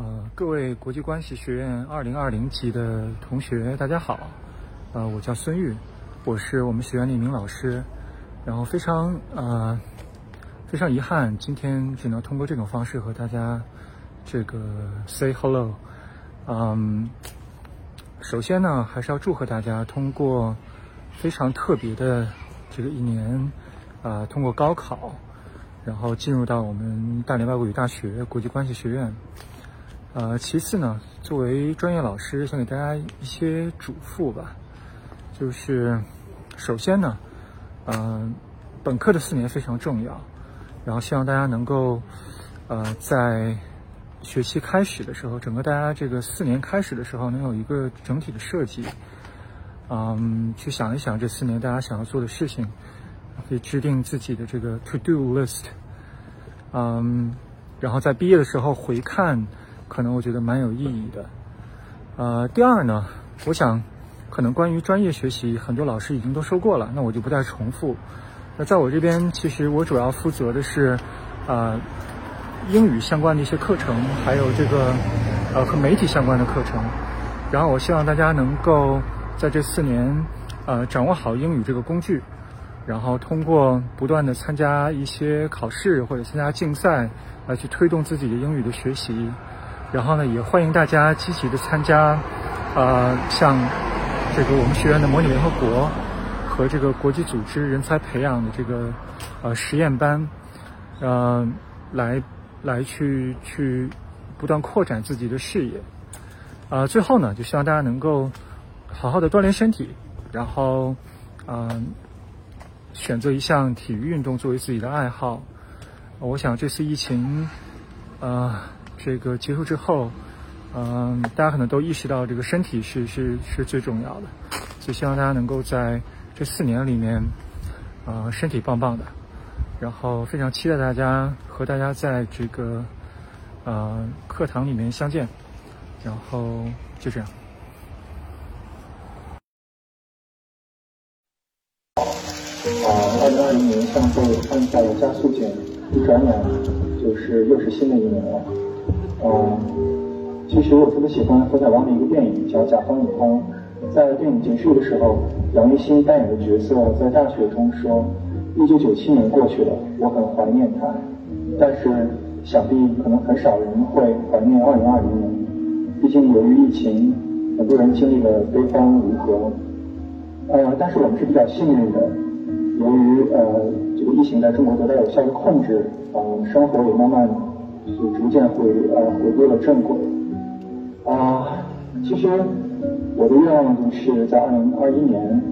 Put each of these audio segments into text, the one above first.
呃，各位国际关系学院二零二零级的同学，大家好。呃，我叫孙玉，我是我们学院的一名老师。然后非常呃非常遗憾，今天只能通过这种方式和大家这个 say hello。嗯，首先呢，还是要祝贺大家通过非常特别的这个一年，啊，通过高考，然后进入到我们大连外国语大学国际关系学院。呃，其次呢，作为专业老师，想给大家一些嘱咐吧，就是首先呢，嗯，本科的四年非常重要，然后希望大家能够，呃，在学期开始的时候，整个大家这个四年开始的时候，能有一个整体的设计，嗯，去想一想这四年大家想要做的事情，可以制定自己的这个 to do list，嗯，然后在毕业的时候回看。可能我觉得蛮有意义的，呃，第二呢，我想，可能关于专业学习，很多老师已经都说过了，那我就不再重复。那在我这边，其实我主要负责的是，呃，英语相关的一些课程，还有这个，呃，和媒体相关的课程。然后我希望大家能够在这四年，呃，掌握好英语这个工具，然后通过不断的参加一些考试或者参加竞赛，来去推动自己的英语的学习。然后呢，也欢迎大家积极的参加，呃，像这个我们学院的模拟联合国和这个国际组织人才培养的这个呃实验班，呃，来来去去不断扩展自己的视野。啊，最后呢，就希望大家能够好好的锻炼身体，然后嗯，选择一项体育运动作为自己的爱好。我想这次疫情，呃。这个结束之后，嗯，大家可能都意识到这个身体是是是最重要的，所以希望大家能够在这四年里面，啊，身体棒棒的，然后非常期待大家和大家在这个，呃，课堂里面相见，然后就这样。二零二零年向后按下了加速键，一转眼就是又是新的一年了。嗯，其实我特别喜欢何小光的一个电影，叫《甲方乙方》。在电影结束的时候，杨一新扮演的角色在大雪中说：“一九九七年过去了，我很怀念他。”但是想必可能很少人会怀念二零二零年，毕竟由于疫情，很多人经历了悲欢离合。呃，但是我们是比较幸运的，由于呃这个疫情在中国得到有效的控制，呃，生活也慢慢。就逐渐回呃回归了正轨啊，其实我的愿望就是在二零二一年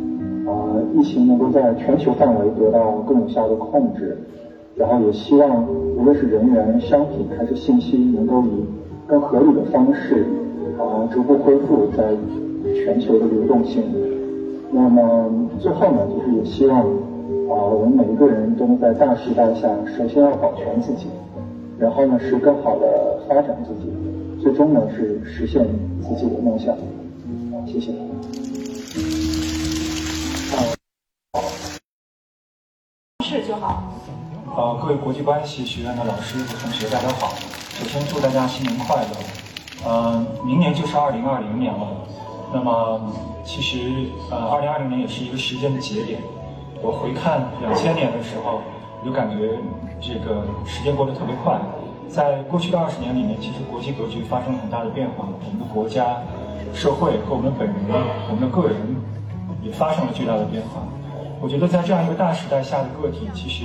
啊，疫情能够在全球范围得到更有效的控制，然后也希望无论是人员、商品还是信息，能够以更合理的方式啊逐步恢复在全球的流动性。那么最后呢，就是也希望啊我们每一个人都能在大时代下，首先要保全自己。然后呢，是更好的发展自己，最终呢是实现自己的梦想。谢谢。好，是就好。呃，各位国际关系学院的老师和同学，大家好。首先祝大家新年快乐。嗯，明年就是二零二零年了。那么，其实呃，二零二零年也是一个时间的节点。我回看两千年的时候。就感觉这个时间过得特别快，在过去的二十年里面，其实国际格局发生了很大的变化，我们的国家、社会和我们本人、我们的个人也发生了巨大的变化。我觉得在这样一个大时代下的个体，其实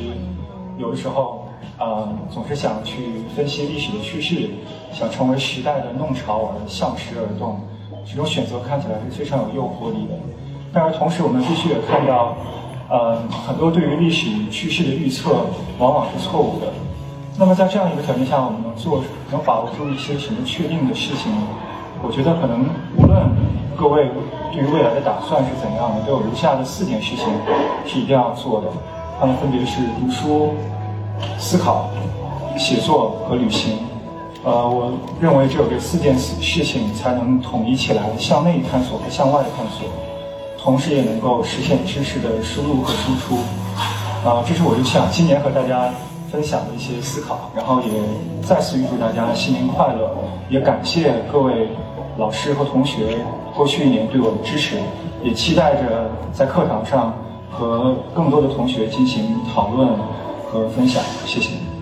有的时候啊，总是想去分析历史的趋势，想成为时代的弄潮儿，向时而动，这种选择看起来是非常有诱惑力的。但是同时，我们必须也看到。呃，很多对于历史趋势的预测往往是错误的。那么在这样一个条件下，我们能做能把握住一些什么确定的事情？我觉得可能无论各位对于未来的打算是怎样的，都有如下的四件事情是一定要做的。它们分别是读书、思考、写作和旅行。呃，我认为只有这四件事情才能统一起来向内探索和向外探索。同时也能够实现知识的输入和输出，啊，这是我就想今年和大家分享的一些思考，然后也再次预祝大家新年快乐，也感谢各位老师和同学过去一年对我的支持，也期待着在课堂上和更多的同学进行讨论和分享，谢谢。